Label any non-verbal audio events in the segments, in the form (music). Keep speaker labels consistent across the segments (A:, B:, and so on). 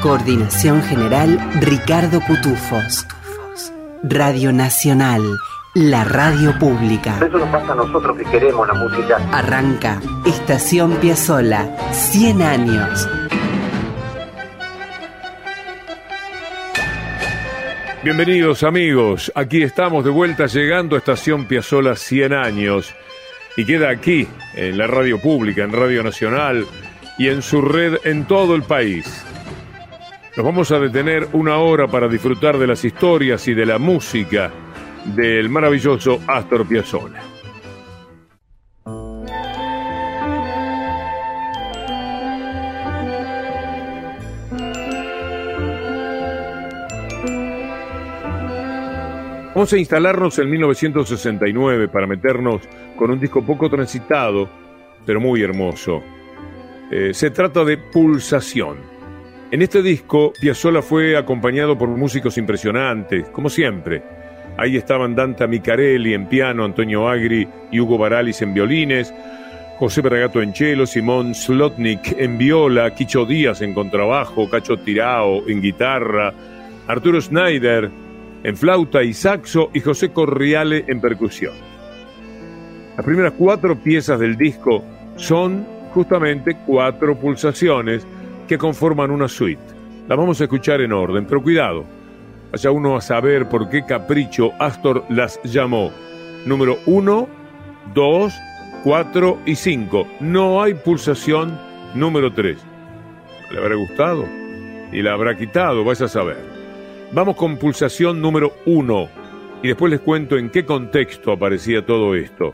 A: Coordinación General Ricardo Cutufos. Radio Nacional, la radio pública.
B: Eso nos pasa a nosotros que queremos la música.
A: Arranca Estación Piazzola, 100 años.
C: Bienvenidos amigos, aquí estamos de vuelta llegando a Estación Piazzola 100 años y queda aquí en la radio pública, en Radio Nacional y en su red en todo el país. Nos vamos a detener una hora para disfrutar de las historias y de la música del maravilloso Astor Piazzolla. Vamos a instalarnos en 1969 para meternos con un disco poco transitado, pero muy hermoso. Eh, se trata de Pulsación. En este disco, Piazzolla fue acompañado por músicos impresionantes, como siempre. Ahí estaban Danta Micarelli en piano, Antonio Agri y Hugo Baralis en violines, José Bragato en cello, Simón Slotnik en viola, Quicho Díaz en contrabajo, Cacho Tirao en guitarra, Arturo Schneider en flauta y saxo y José Corriale en percusión. Las primeras cuatro piezas del disco son justamente cuatro pulsaciones que conforman una suite. Las vamos a escuchar en orden, pero cuidado, vaya uno a saber por qué capricho Astor las llamó número 1, 2, 4 y 5. No hay pulsación número 3. ¿Le habrá gustado? Y la habrá quitado, vais a saber. Vamos con pulsación número 1 y después les cuento en qué contexto aparecía todo esto.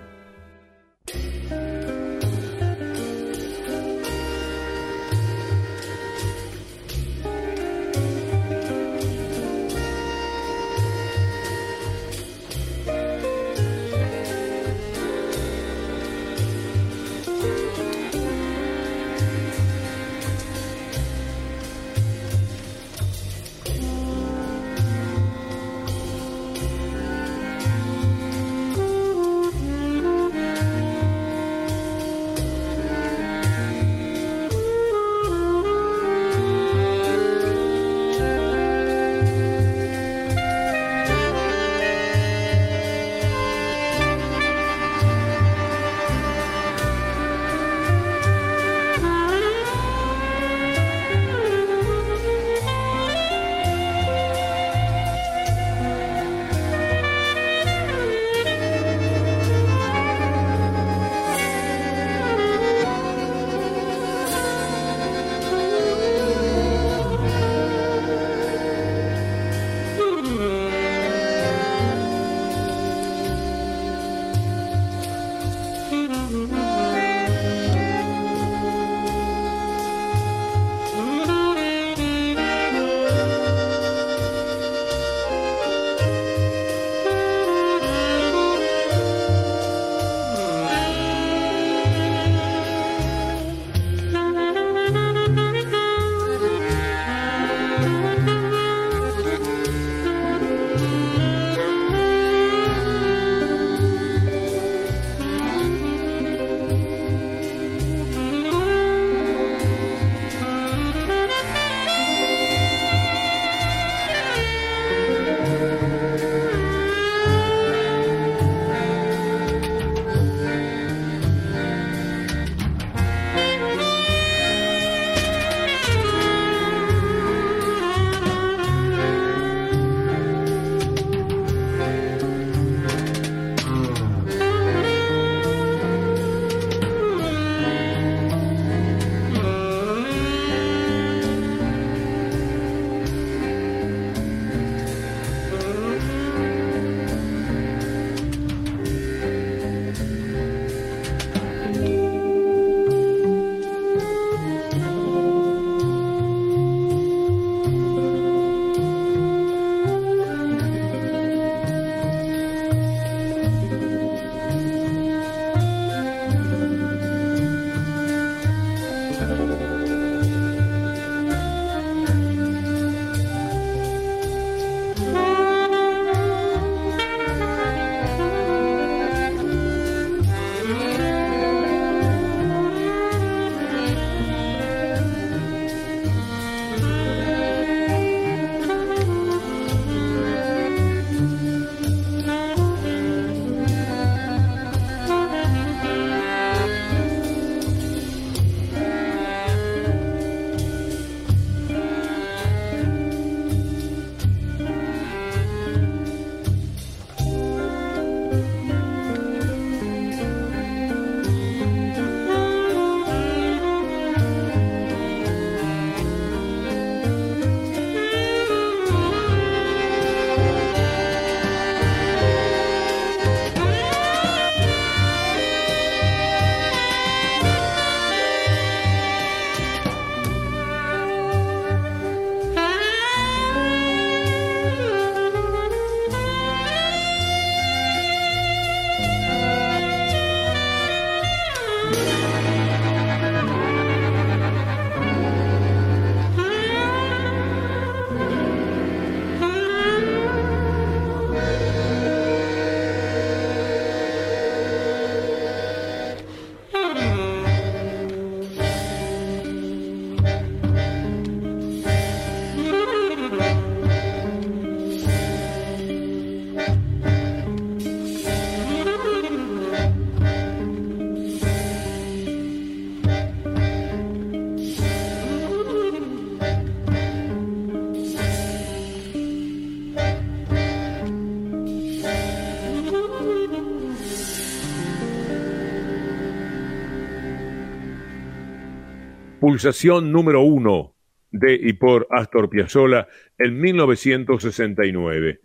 C: Pulsación número uno de y por Astor Piazzolla en 1969.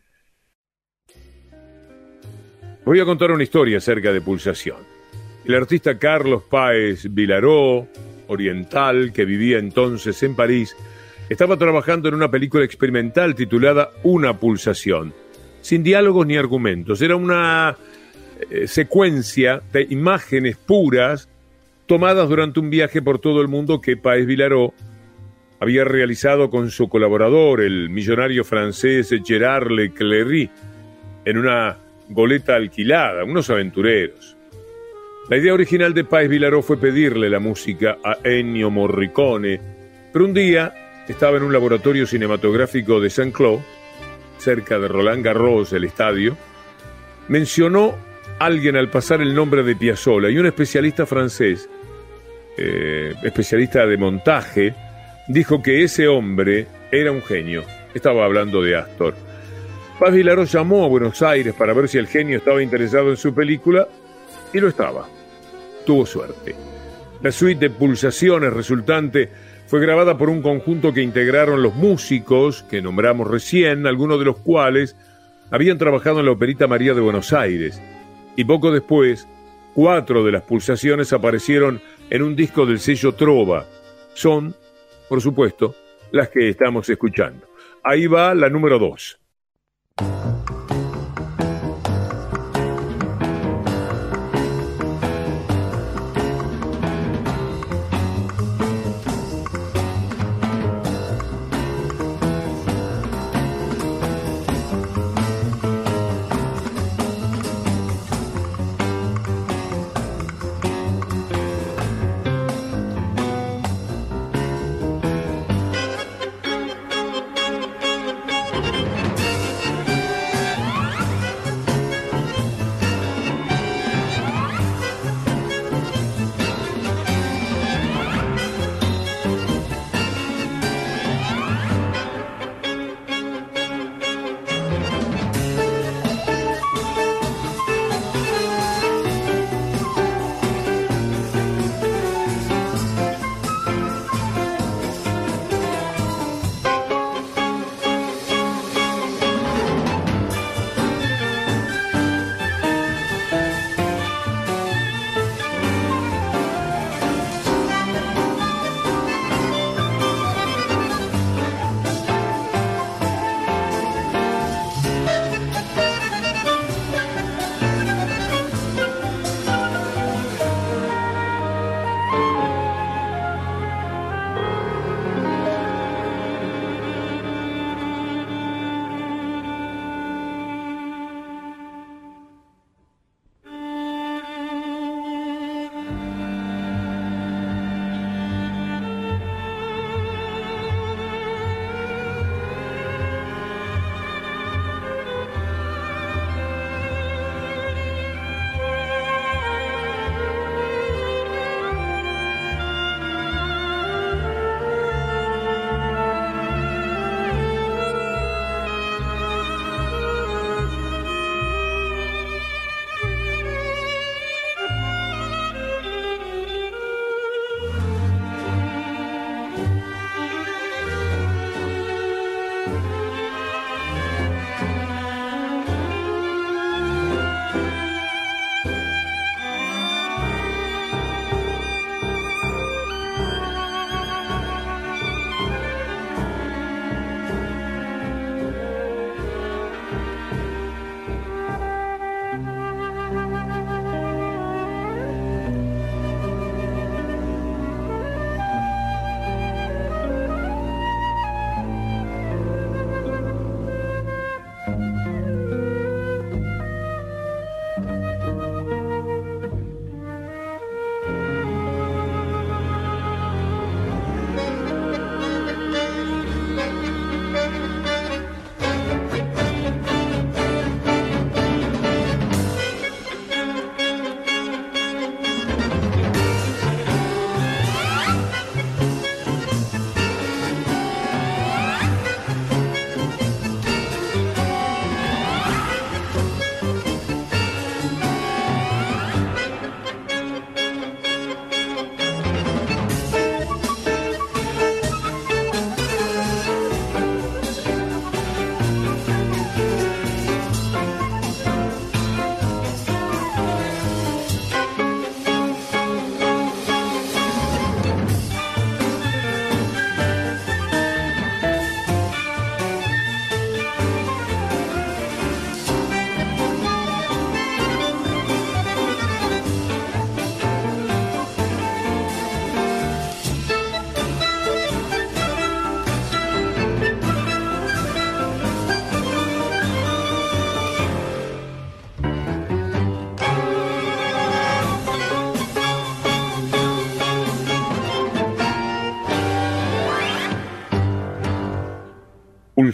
C: Voy a contar una historia acerca de Pulsación. El artista Carlos Páez Vilaró, oriental, que vivía entonces en París, estaba trabajando en una película experimental titulada Una pulsación, sin diálogos ni argumentos. Era una eh, secuencia de imágenes puras tomadas durante un viaje por todo el mundo que Paez Vilaró había realizado con su colaborador, el millonario francés Gerard Leclerc, en una goleta alquilada, unos aventureros. La idea original de Paez Vilaró fue pedirle la música a Ennio Morricone, pero un día estaba en un laboratorio cinematográfico de Saint-Cloud, cerca de Roland Garros, el estadio, mencionó alguien al pasar el nombre de Piazzolla y un especialista francés, eh, especialista de montaje, dijo que ese hombre era un genio. Estaba hablando de Astor. Paz Vilaró llamó a Buenos Aires para ver si el genio estaba interesado en su película y lo estaba. Tuvo suerte. La suite de pulsaciones resultante fue grabada por un conjunto que integraron los músicos que nombramos recién, algunos de los cuales habían trabajado en la Operita María de Buenos Aires. Y poco después, cuatro de las pulsaciones aparecieron en un disco del sello Trova. Son, por supuesto, las que estamos escuchando. Ahí va la número 2.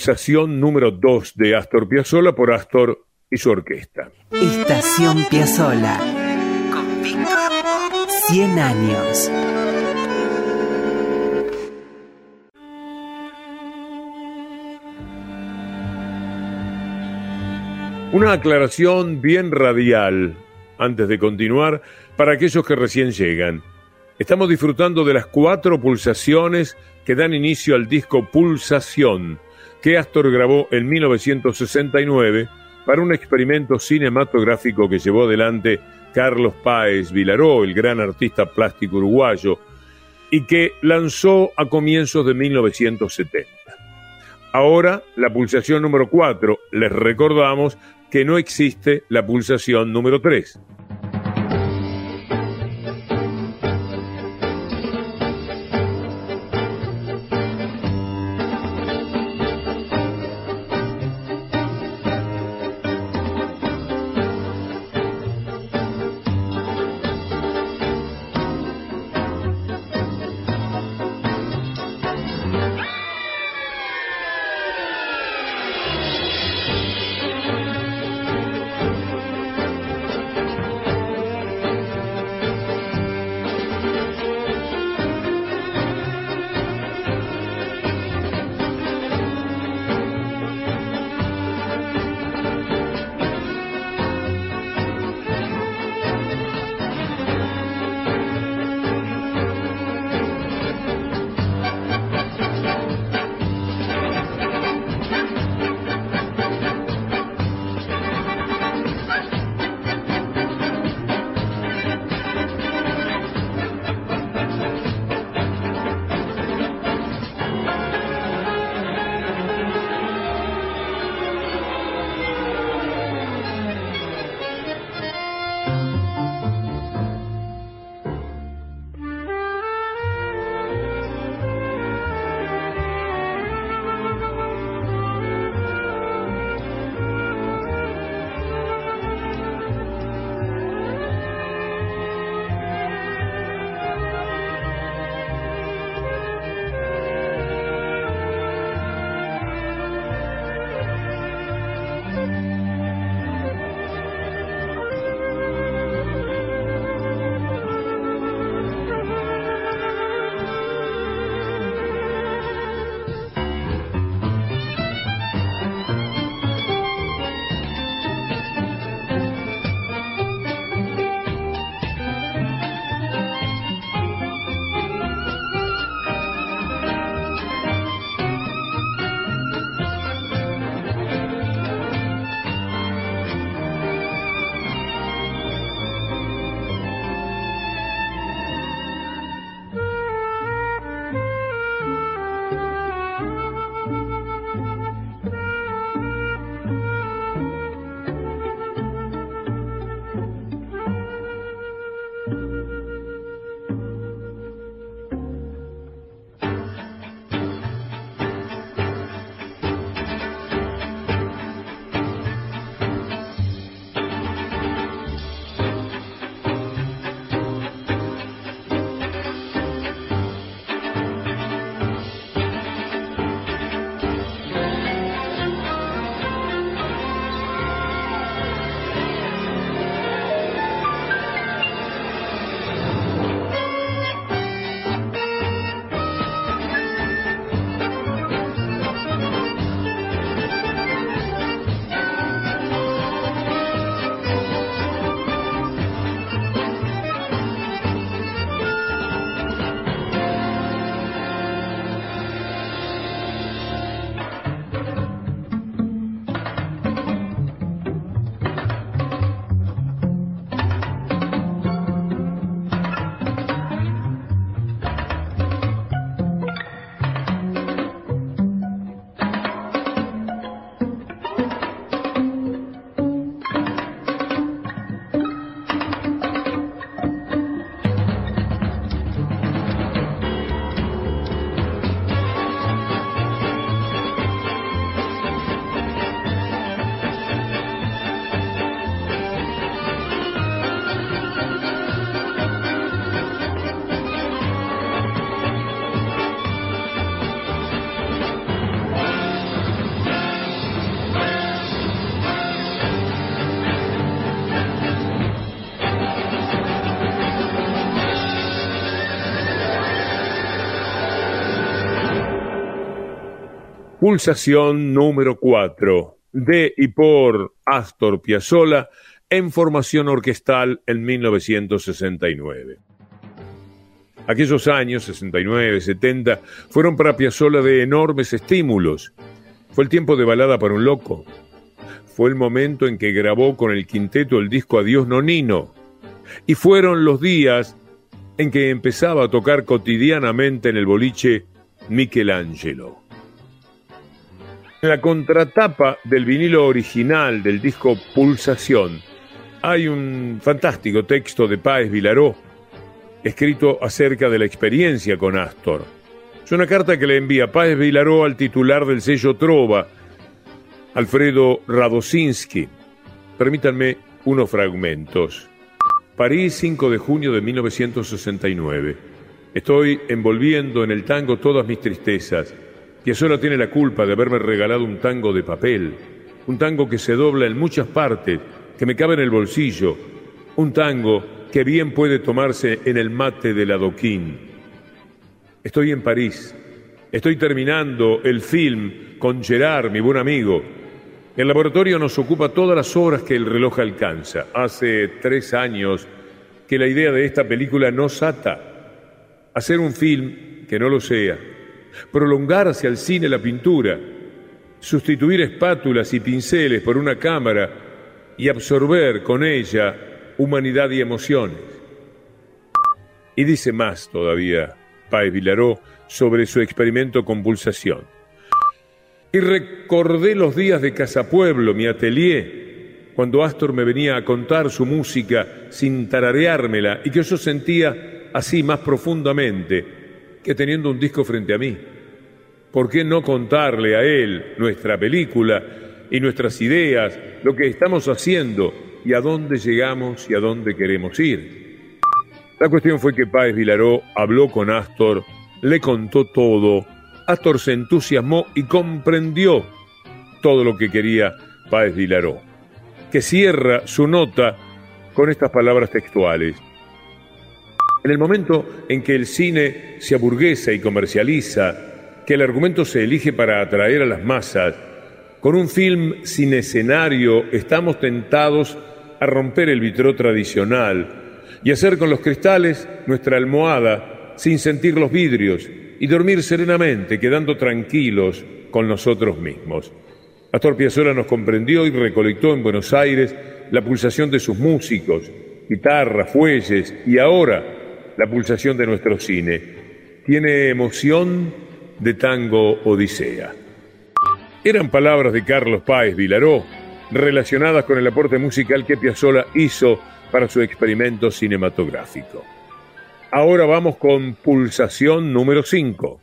C: Conversación número 2 de Astor Piazzolla por Astor y su orquesta.
A: Estación Piazzolla. 100 años.
C: Una aclaración bien radial antes de continuar para aquellos que recién llegan. Estamos disfrutando de las cuatro pulsaciones que dan inicio al disco Pulsación que Astor grabó en 1969 para un experimento cinematográfico que llevó adelante Carlos Páez Vilaró, el gran artista plástico uruguayo, y que lanzó a comienzos de 1970. Ahora, la pulsación número 4, les recordamos que no existe la pulsación número 3. Pulsación número 4 de y por Astor Piazzolla en formación orquestal en 1969. Aquellos años, 69, 70, fueron para Piazzolla de enormes estímulos. Fue el tiempo de balada para un loco. Fue el momento en que grabó con el quinteto el disco Adiós Nonino. Y fueron los días en que empezaba a tocar cotidianamente en el boliche Michelangelo. En la contratapa del vinilo original del disco Pulsación hay un fantástico texto de Páez Vilaró, escrito acerca de la experiencia con Astor. Es una carta que le envía Páez Vilaró al titular del sello Trova, Alfredo Radosinski. Permítanme unos fragmentos. París, 5 de junio de 1969. Estoy envolviendo en el tango todas mis tristezas solo tiene la culpa de haberme regalado un tango de papel, un tango que se dobla en muchas partes, que me cabe en el bolsillo, un tango que bien puede tomarse en el mate del adoquín. Estoy en París, estoy terminando el film con Gerard, mi buen amigo. El laboratorio nos ocupa todas las horas que el reloj alcanza. Hace tres años que la idea de esta película nos ata. Hacer un film que no lo sea, prolongar hacia el cine la pintura, sustituir espátulas y pinceles por una cámara y absorber con ella humanidad y emociones. Y dice más todavía Páez Vilaró sobre su experimento con pulsación. Y recordé los días de Casapueblo, mi atelier, cuando Astor me venía a contar su música sin tarareármela y que yo sentía así más profundamente que teniendo un disco frente a mí. ¿Por qué no contarle a él nuestra película y nuestras ideas, lo que estamos haciendo y a dónde llegamos y a dónde queremos ir? La cuestión fue que Páez Vilaró habló con Astor, le contó todo, Astor se entusiasmó y comprendió todo lo que quería Páez Vilaró, que cierra su nota con estas palabras textuales. En el momento en que el cine se aburguesa y comercializa, que el argumento se elige para atraer a las masas, con un film sin escenario estamos tentados a romper el vitró tradicional y hacer con los cristales nuestra almohada sin sentir los vidrios y dormir serenamente, quedando tranquilos con nosotros mismos. Astor Piazzolla nos comprendió y recolectó en Buenos Aires la pulsación de sus músicos, guitarras, fuelles y ahora la pulsación de nuestro cine. Tiene emoción de tango Odisea. Eran palabras de Carlos Páez Vilaró, relacionadas con el aporte musical que Piazzolla hizo para su experimento cinematográfico. Ahora vamos con pulsación número 5.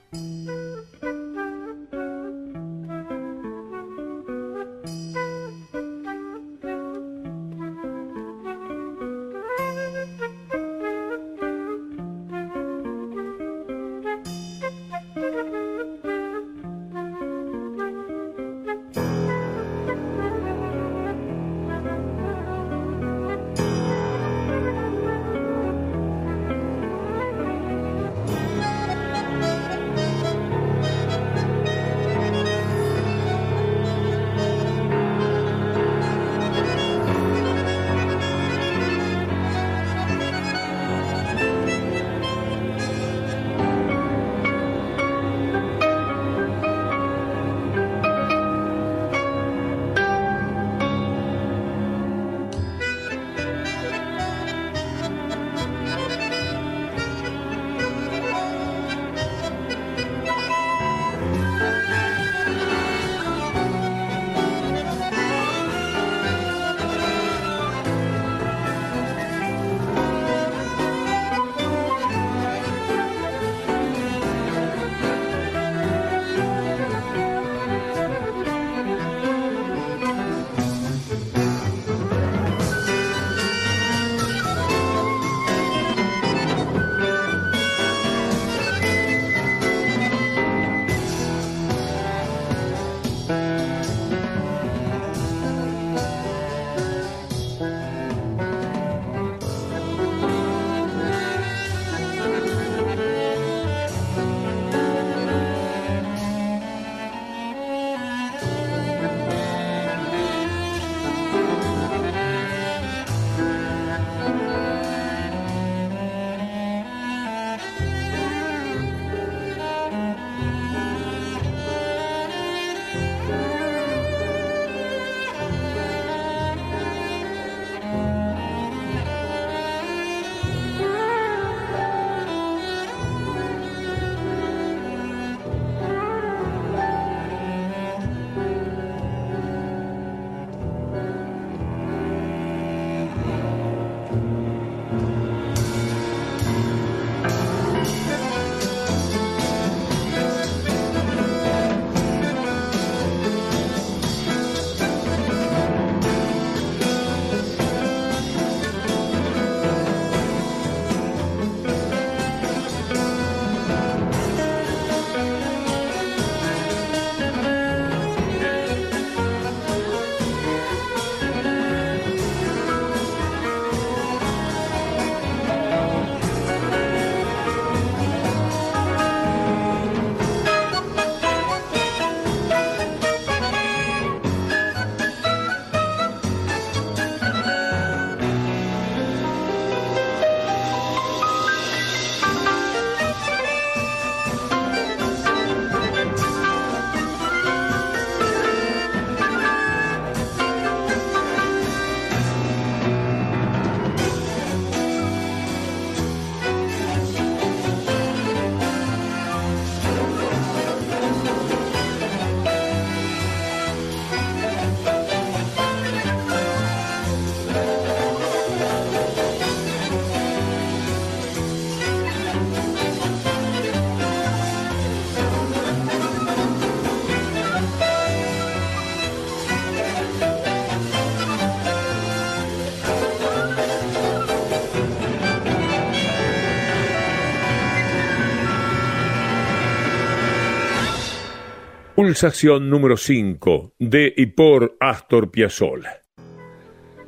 C: Pulsación número 5 de y por Astor Piazzolla.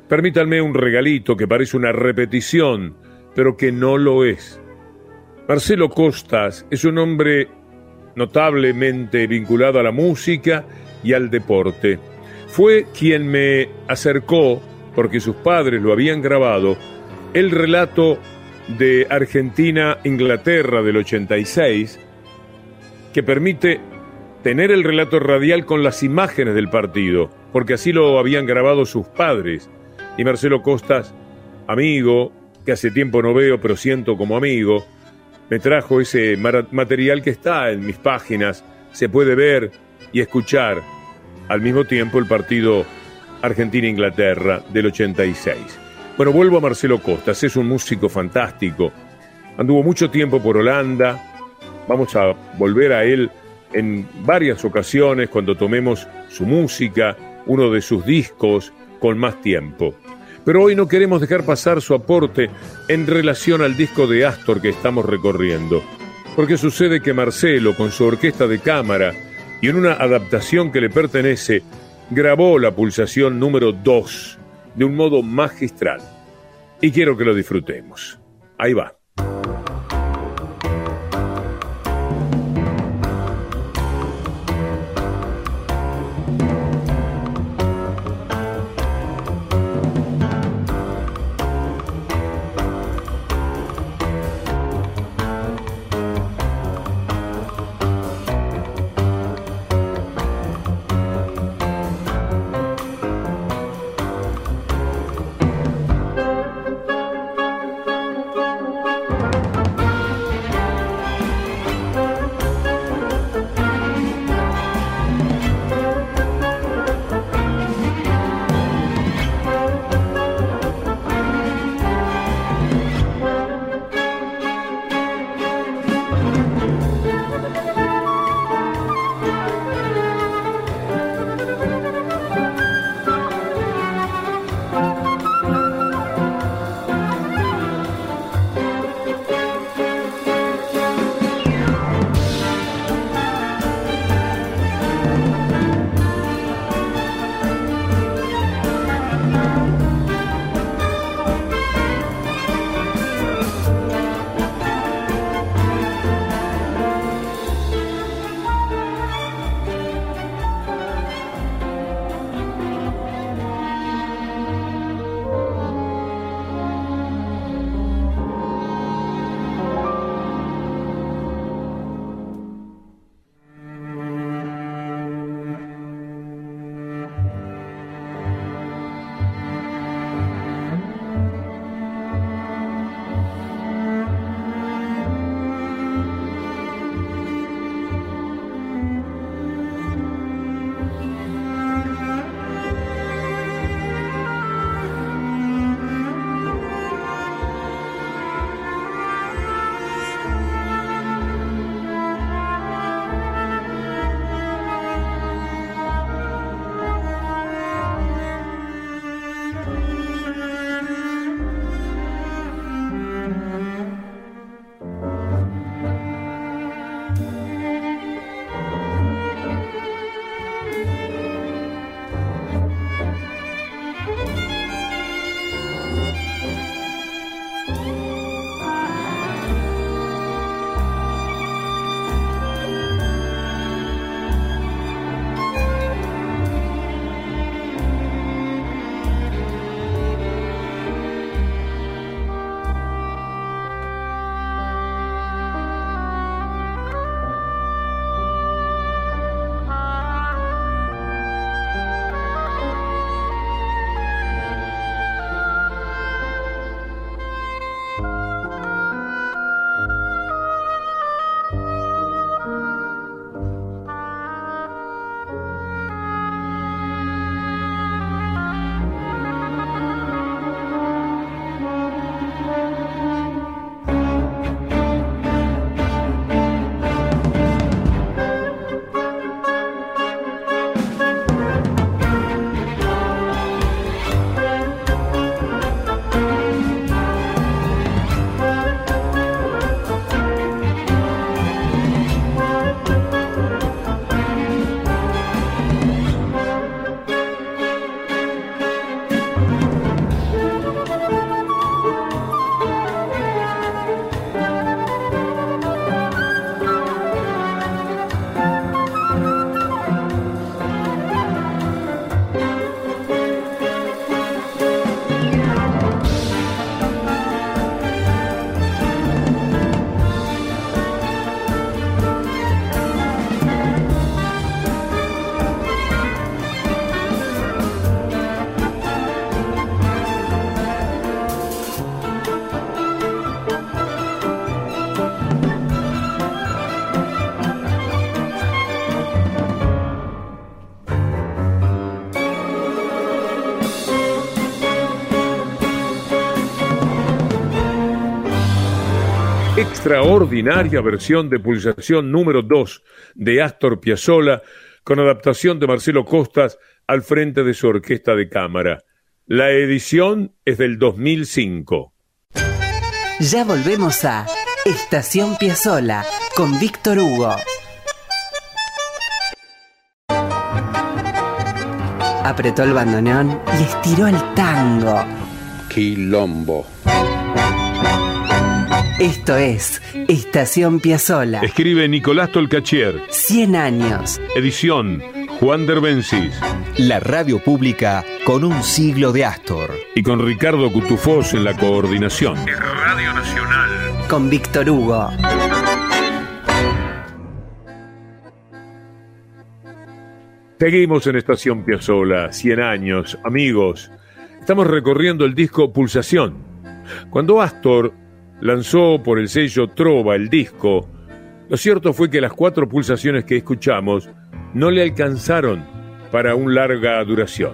C: Permítanme un regalito que parece una repetición, pero que no lo es. Marcelo Costas es un hombre notablemente vinculado a la música y al deporte. Fue quien me acercó, porque sus padres lo habían grabado, el relato de Argentina-Inglaterra del 86, que permite tener el relato radial con las imágenes del partido, porque así lo habían grabado sus padres. Y Marcelo Costas, amigo, que hace tiempo no veo, pero siento como amigo, me trajo ese material que está en mis páginas, se puede ver y escuchar al mismo tiempo el partido Argentina-Inglaterra del 86. Bueno, vuelvo a Marcelo Costas, es un músico fantástico, anduvo mucho tiempo por Holanda, vamos a volver a él en varias ocasiones cuando tomemos su música, uno de sus discos, con más tiempo. Pero hoy no queremos dejar pasar su aporte en relación al disco de Astor que estamos recorriendo, porque sucede que Marcelo, con su orquesta de cámara y en una adaptación que le pertenece, grabó la pulsación número 2 de un modo magistral. Y quiero que lo disfrutemos. Ahí va. Extraordinaria versión de Pulsación número 2 de Astor Piazzolla con adaptación de Marcelo Costas al frente de su orquesta de cámara. La edición es del 2005.
A: Ya volvemos a Estación Piazzolla con Víctor Hugo. Apretó el bandoneón y estiró el tango.
B: Quilombo.
A: Esto es Estación Piazzola.
C: Escribe Nicolás Tolcachier.
A: 100 años.
C: Edición Juan Derbencis.
D: La radio pública con un siglo de Astor.
C: Y con Ricardo Cutufós en la coordinación. Radio Nacional.
A: Con Víctor Hugo.
C: Seguimos en Estación Piazzola, 100 años, amigos. Estamos recorriendo el disco Pulsación. Cuando Astor lanzó por el sello Trova el disco, lo cierto fue que las cuatro pulsaciones que escuchamos no le alcanzaron para una larga duración.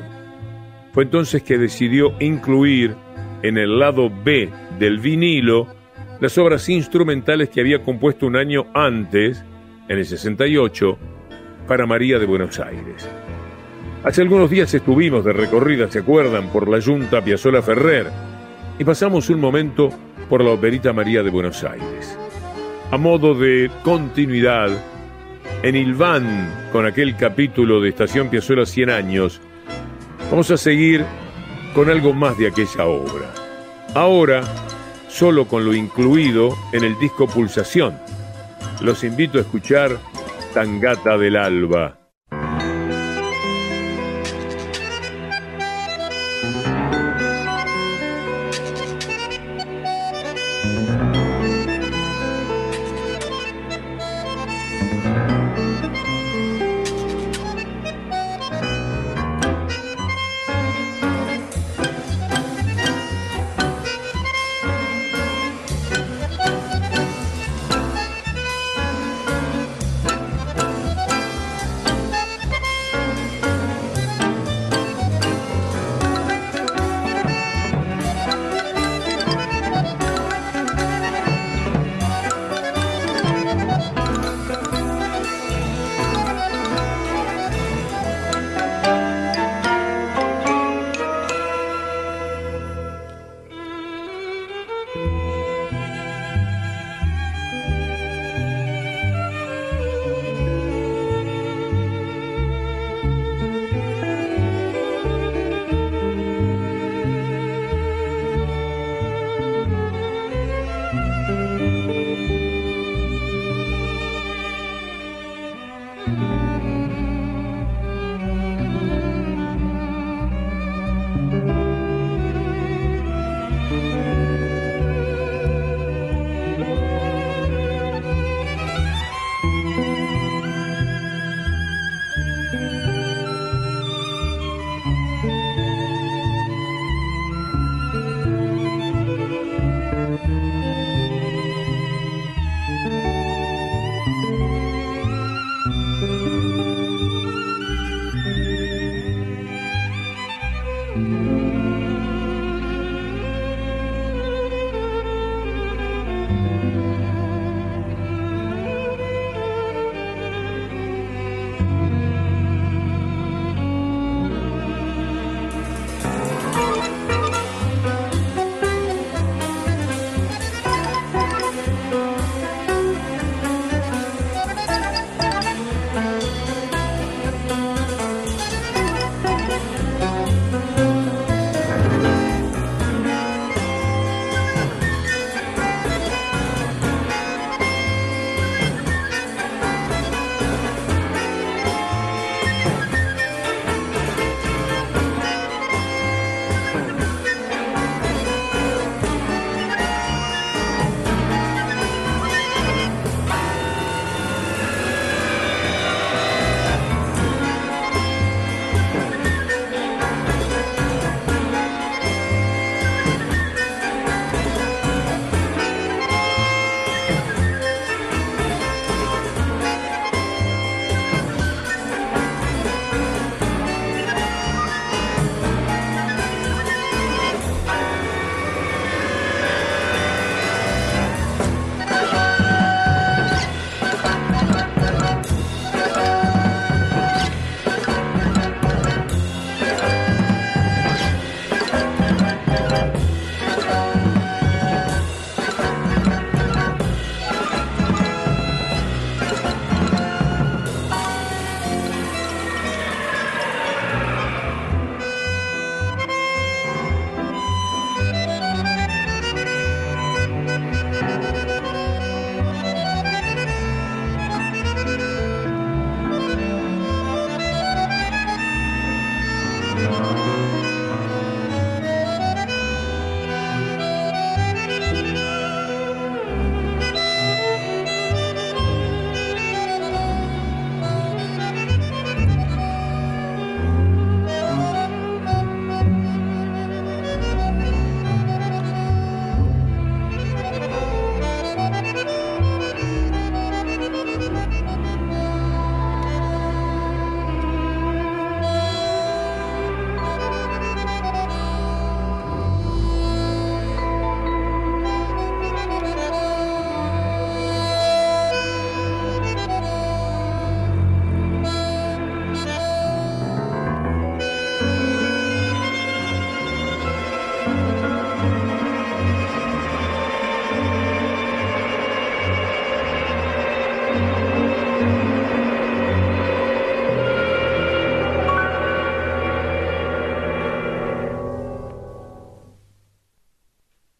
C: Fue entonces que decidió incluir en el lado B del vinilo las obras instrumentales que había compuesto un año antes, en el 68, para María de Buenos Aires. Hace algunos días estuvimos de recorrida, ¿se acuerdan?, por la Junta Piazzola Ferrer y pasamos un momento por la Operita María de Buenos Aires. A modo de continuidad, en Ilván, con aquel capítulo de Estación Piazzola 100 años, vamos a seguir con algo más de aquella obra. Ahora, solo con lo incluido en el disco Pulsación. Los invito a escuchar Tangata del Alba.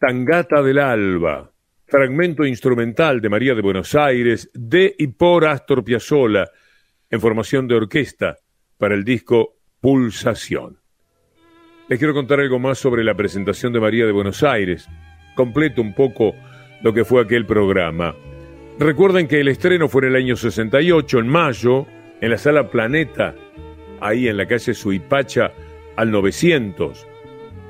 C: Tangata del Alba, fragmento instrumental de María de Buenos Aires, de y por Astor Piazzolla, en formación de orquesta, para el disco Pulsación. Les quiero contar algo más sobre la presentación de María de Buenos Aires. Completo un poco lo que fue aquel programa. Recuerden que el estreno fue en el año 68, en mayo, en la sala Planeta, ahí en la calle Suipacha, al 900.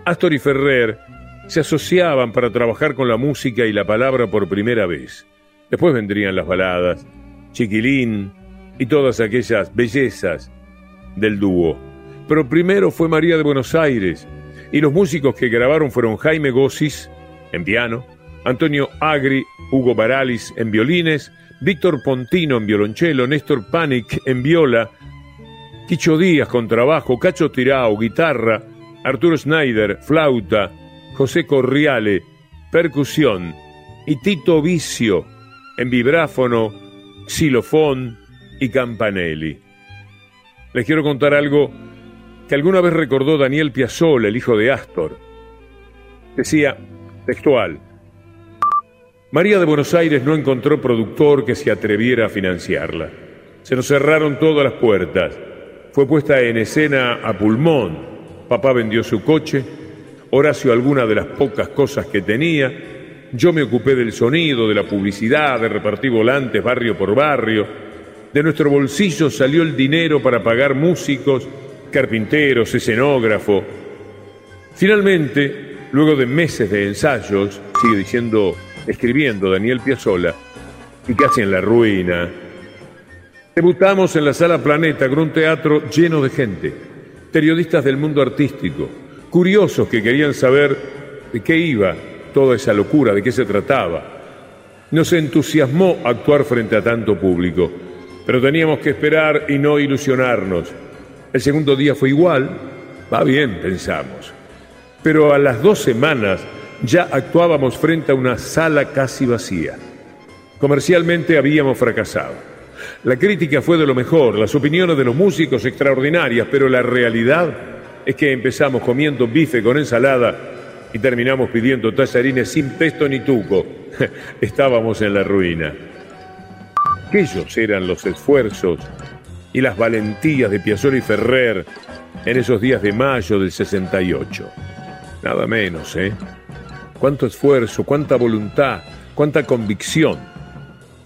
C: Astor y Ferrer se asociaban para trabajar con la música y la palabra por primera vez. Después vendrían las baladas, Chiquilín y todas aquellas bellezas del dúo. Pero primero fue María de Buenos Aires y los músicos que grabaron fueron Jaime Gossis en piano, Antonio Agri, Hugo Baralis en violines, Víctor Pontino en violonchelo, Néstor Panic en viola, Quicho Díaz con trabajo, Cacho Tirao, guitarra, Arturo Schneider, flauta, José Corriale, percusión, y Tito Vicio en vibráfono, xilofón y campanelli. Les quiero contar algo que alguna vez recordó Daniel Piazzolla, el hijo de Astor. Decía, textual, María de Buenos Aires no encontró productor que se atreviera a financiarla. Se nos cerraron todas las puertas. Fue puesta en escena a pulmón. Papá vendió su coche, Horacio alguna de las pocas cosas que tenía, yo me ocupé del sonido, de la publicidad, de repartir volantes barrio por barrio. De nuestro bolsillo salió el dinero para pagar músicos, carpinteros, escenógrafo. Finalmente, luego de meses de ensayos, sigue diciendo, escribiendo Daniel Piazzolla, y casi en la ruina, debutamos en la Sala Planeta con un teatro lleno de gente, periodistas del mundo artístico, curiosos que querían saber de qué iba toda esa locura, de qué se trataba. Nos entusiasmó actuar frente a tanto público, pero teníamos que esperar y no ilusionarnos. El segundo día fue igual, va bien, pensamos. Pero a las dos semanas ya actuábamos frente a una sala casi vacía. Comercialmente habíamos fracasado. La crítica fue de lo mejor, las opiniones de los músicos extraordinarias, pero la realidad es que empezamos comiendo bife con ensalada y terminamos pidiendo tallarines sin pesto ni tuco. (laughs) Estábamos en la ruina. Aquellos eran los esfuerzos y las valentías de Piazzolla y Ferrer en esos días de mayo del 68. Nada menos, ¿eh? Cuánto esfuerzo, cuánta voluntad, cuánta convicción.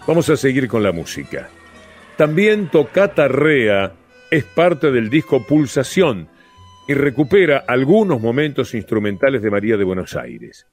C: Vamos a seguir con la música. También Tocata Rea es parte del disco Pulsación, y recupera algunos momentos instrumentales de María de Buenos Aires.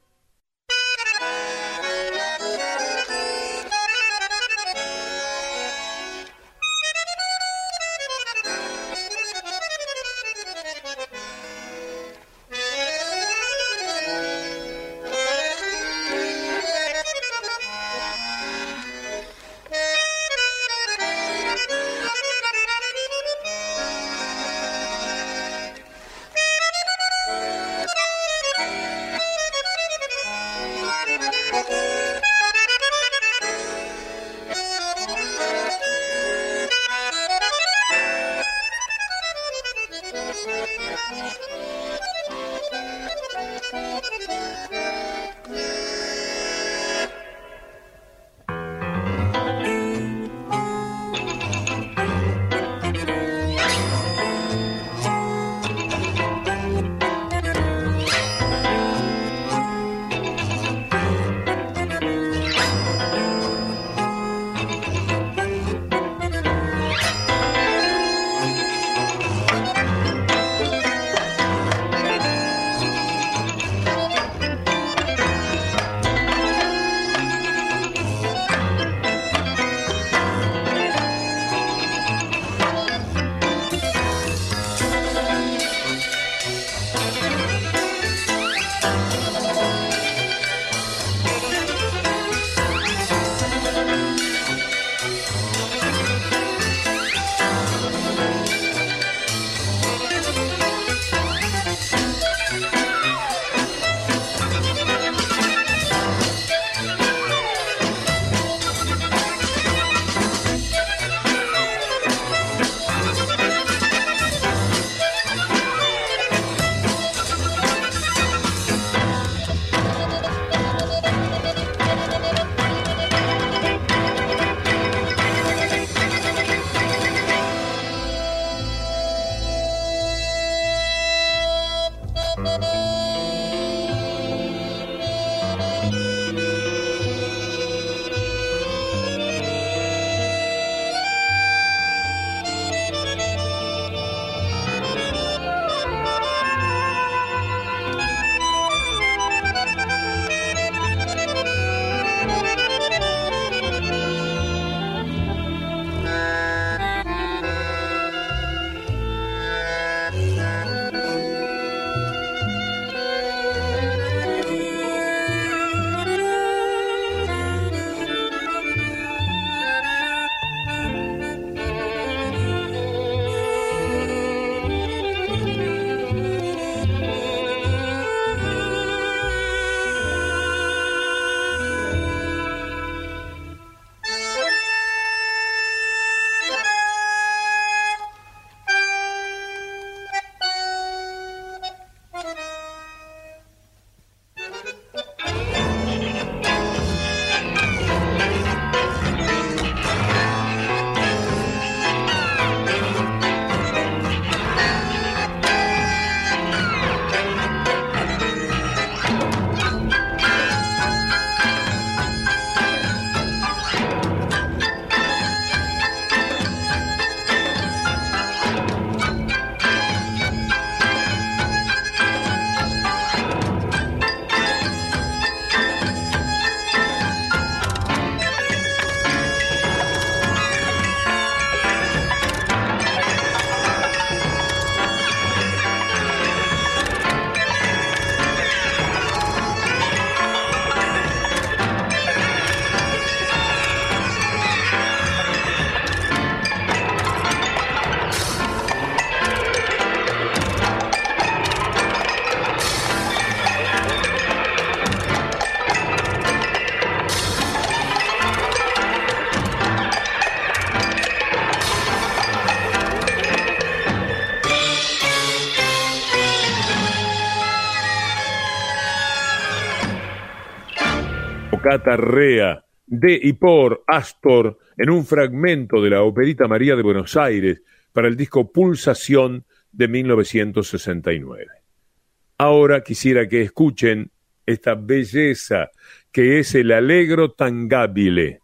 C: Toccata Rea de y por Astor en un fragmento de la Operita María de Buenos Aires para el disco Pulsación de 1969. Ahora quisiera que escuchen esta belleza que es el Allegro Tangabile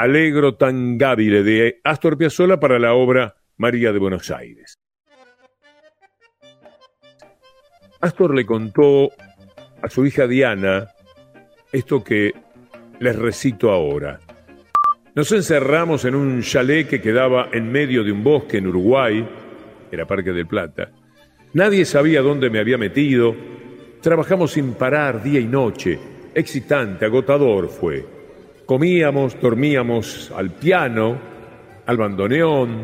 C: Alegro Tangabile de Astor Piazzolla para la obra María de Buenos Aires. Astor le contó a su hija Diana esto que les recito ahora. Nos encerramos en un chalet que quedaba en medio de un bosque en Uruguay, era Parque del Plata. Nadie sabía dónde me había metido. Trabajamos sin parar día y noche. Excitante, agotador fue. Comíamos, dormíamos al piano, al bandoneón.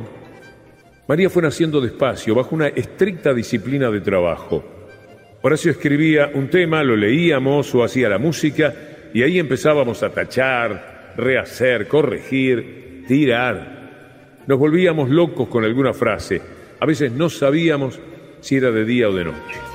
C: María fue naciendo despacio, bajo una estricta disciplina de trabajo. Horacio escribía un tema, lo leíamos o hacía la música y ahí empezábamos a tachar, rehacer, corregir, tirar. Nos volvíamos locos con alguna frase. A veces no sabíamos si era de día o de noche.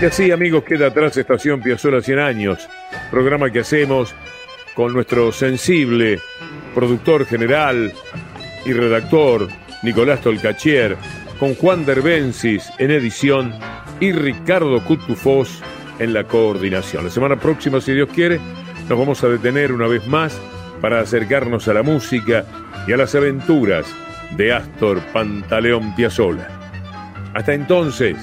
C: Y así, amigos, queda atrás Estación Piazzola 100 años, programa que hacemos con nuestro sensible productor general y redactor Nicolás Tolcachier, con Juan Derbensis en edición y Ricardo Cutufós en la coordinación. La semana próxima, si Dios quiere, nos vamos a detener una vez más para acercarnos a la música y a las aventuras de Astor Pantaleón Piazzola. Hasta entonces,